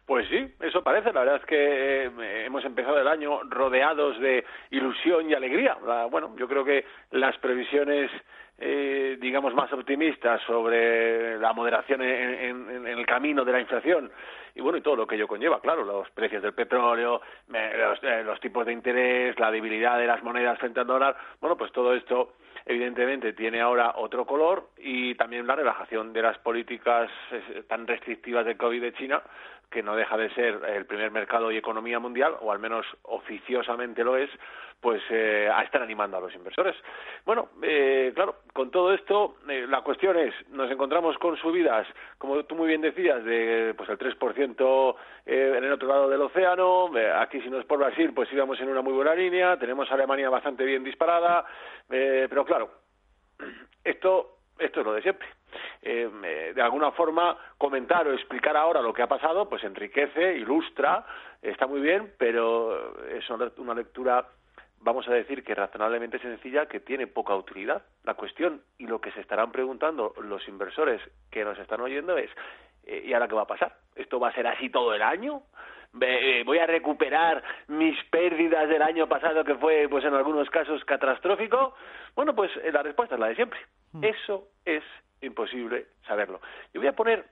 Pues sí, eso parece. La verdad es que eh, hemos empezado el año rodeados de ilusión y alegría. bueno, yo creo que las previsiones, eh, digamos, más optimistas sobre la moderación en, el camino de la inflación y bueno, y todo lo que ello conlleva, claro, los precios del petróleo, los, eh, los tipos de interés, la debilidad de las monedas frente al dólar, bueno, pues todo esto evidentemente tiene ahora otro color y también la relajación de las políticas tan restrictivas del COVID de China que no deja de ser el primer mercado y economía mundial, o al menos oficiosamente lo es, pues eh, a estar animando a los inversores. Bueno, eh, claro, con todo esto, eh, la cuestión es, nos encontramos con subidas, como tú muy bien decías, de pues el 3% en el otro lado del océano, aquí si no es por Brasil, pues íbamos en una muy buena línea, tenemos a Alemania bastante bien disparada, pero claro, esto, esto es lo de siempre eh, de alguna forma comentar o explicar ahora lo que ha pasado, pues enriquece, ilustra, está muy bien, pero es una lectura vamos a decir que razonablemente sencilla que tiene poca utilidad. La cuestión y lo que se estarán preguntando los inversores que nos están oyendo es eh, ¿y ahora qué va a pasar? ¿Esto va a ser así todo el año? ¿Voy a recuperar mis pérdidas del año pasado que fue pues en algunos casos catastrófico? Bueno, pues la respuesta es la de siempre. Hmm. Eso es imposible saberlo. Y voy a poner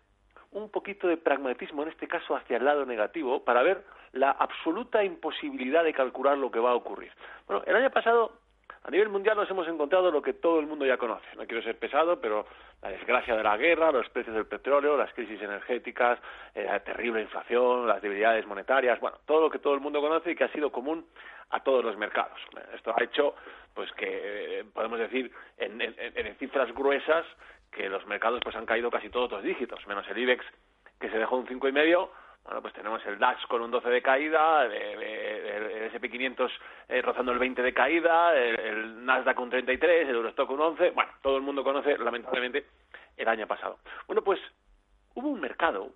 un poquito de pragmatismo, en este caso hacia el lado negativo, para ver la absoluta imposibilidad de calcular lo que va a ocurrir. Bueno, el año pasado, a nivel mundial, nos hemos encontrado lo que todo el mundo ya conoce. No quiero ser pesado, pero la desgracia de la guerra, los precios del petróleo, las crisis energéticas, eh, la terrible inflación, las debilidades monetarias, bueno, todo lo que todo el mundo conoce y que ha sido común a todos los mercados. Esto ha hecho, pues que, eh, podemos decir, en cifras gruesas, que los mercados pues han caído casi todos dos dígitos, menos el IBEX que se dejó un cinco y medio. Bueno, pues tenemos el DAX con un 12 de caída, el, SP500 eh, rozando el 20 de caída, el, Nasdaq un 33, el Eurostock un 11. Bueno, todo el mundo conoce, lamentablemente, el año pasado. Bueno, pues hubo un mercado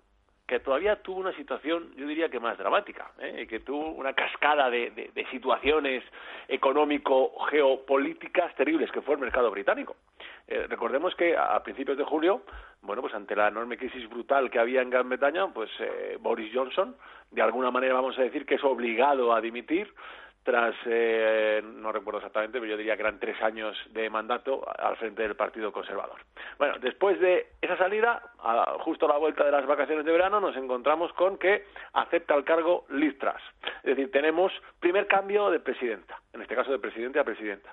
que todavía tuvo una situación, yo diría que más dramática, ¿eh? que tuvo una cascada de, de situaciones económico-geopolíticas terribles, que fue el mercado británico. Eh, recordemos que a principios de julio, bueno, pues ante la enorme crisis brutal que había en Gran Bretaña, pues eh, Boris Johnson, de alguna manera vamos a decir que es obligado a dimitir tras, eh, no recuerdo exactamente, pero yo diría que eran tres años de mandato al frente del Partido Conservador. Bueno, después de esa salida, justo a la vuelta de las vacaciones de verano, nos encontramos con que acepta el cargo Liz. Es decir, tenemos primer cambio de presidenta, en este caso de presidente a presidenta.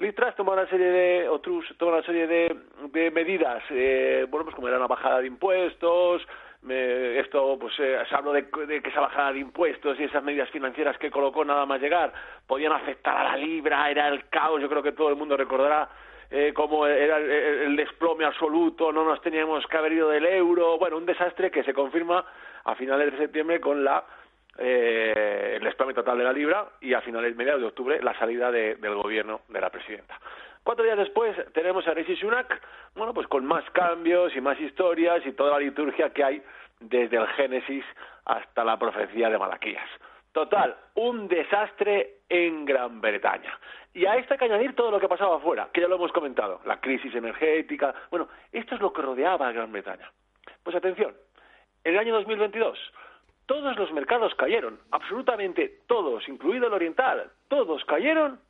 Liz toma una serie de, otros toma una serie de, de medidas, eh, bueno, pues como era una bajada de impuestos, esto, pues eh, se habló de, que esa bajada de impuestos y esas medidas financieras que colocó nada más llegar podían afectar a la libra, era el caos, yo creo que todo el mundo recordará eh, cómo era el, desplome absoluto, no nos teníamos que haber ido del euro, bueno, un desastre que se confirma a finales de septiembre con la eh, el desplome total de la libra y a finales mediados de octubre la salida del gobierno de la presidenta. Cuatro días después tenemos a Rishi Sunak, bueno, pues con más cambios y más historias y toda la liturgia que hay desde el Génesis hasta la profecía de Malaquías. Total, un desastre en Gran Bretaña. Y a esto hay que añadir todo lo que pasaba afuera, que ya lo hemos comentado, la crisis energética. Bueno, esto es lo que rodeaba a Gran Bretaña. Pues atención, en el año 2022 todos los mercados cayeron, absolutamente todos, incluido el oriental, todos cayeron,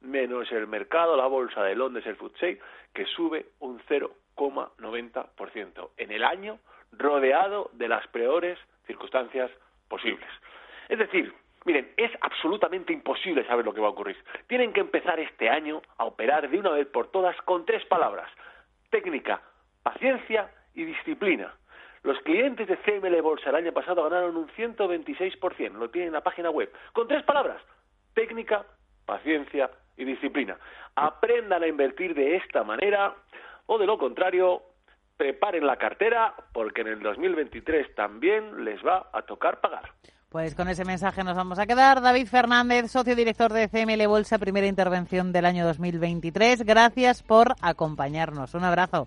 menos el mercado, la bolsa de Londres, el FTSE, que sube un 0,90% en el año, rodeado de las peores circunstancias posibles. Es decir, miren, es absolutamente imposible saber lo que va a ocurrir. Tienen que empezar este año a operar de una vez por todas con tres palabras, técnica, paciencia y disciplina. Los clientes de CML Bolsa el año pasado ganaron un 126%, lo tienen en la página web, con tres palabras, técnica, paciencia y disciplina. Aprendan a invertir de esta manera o de lo contrario, preparen la cartera porque en el 2023 también les va a tocar pagar. Pues con ese mensaje nos vamos a quedar. David Fernández, socio director de CML Bolsa, primera intervención del año 2023. Gracias por acompañarnos. Un abrazo.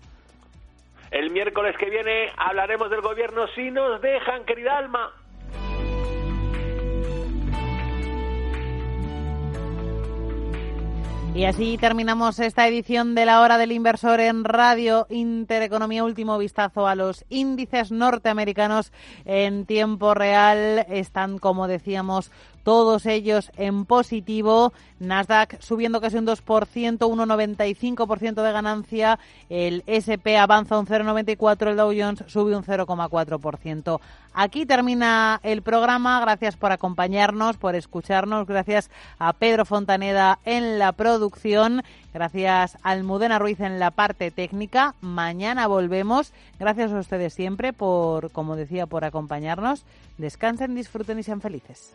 El miércoles que viene hablaremos del gobierno si nos dejan, querida Alma. Y así terminamos esta edición de la hora del inversor en Radio Intereconomía. Último vistazo a los índices norteamericanos en tiempo real. Están, como decíamos, todos ellos en positivo. Nasdaq subiendo casi un 2%, 1,95% de ganancia. El SP avanza un 0,94%, el Dow Jones sube un 0,4%. Aquí termina el programa. Gracias por acompañarnos, por escucharnos. Gracias a Pedro Fontaneda en la producción. Gracias a Almudena Ruiz en la parte técnica. Mañana volvemos. Gracias a ustedes siempre por, como decía, por acompañarnos. Descansen, disfruten y sean felices.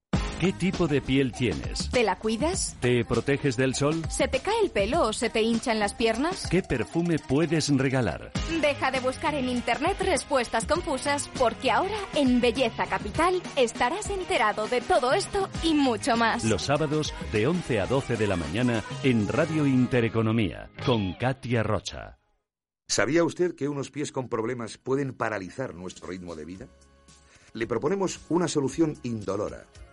¿Qué tipo de piel tienes? ¿Te la cuidas? ¿Te proteges del sol? ¿Se te cae el pelo o se te hinchan las piernas? ¿Qué perfume puedes regalar? Deja de buscar en internet respuestas confusas porque ahora en Belleza Capital estarás enterado de todo esto y mucho más. Los sábados de 11 a 12 de la mañana en Radio Intereconomía con Katia Rocha. ¿Sabía usted que unos pies con problemas pueden paralizar nuestro ritmo de vida? Le proponemos una solución indolora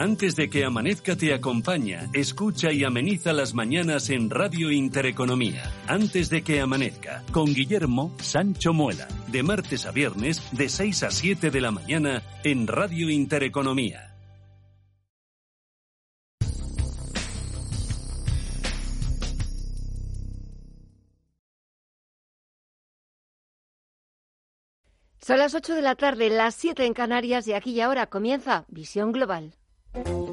Antes de que amanezca te acompaña, escucha y ameniza las mañanas en Radio Intereconomía. Antes de que amanezca, con Guillermo Sancho Muela, de martes a viernes, de 6 a 7 de la mañana, en Radio Intereconomía. Son las 8 de la tarde, las 7 en Canarias y aquí y ahora comienza Visión Global. Thank you.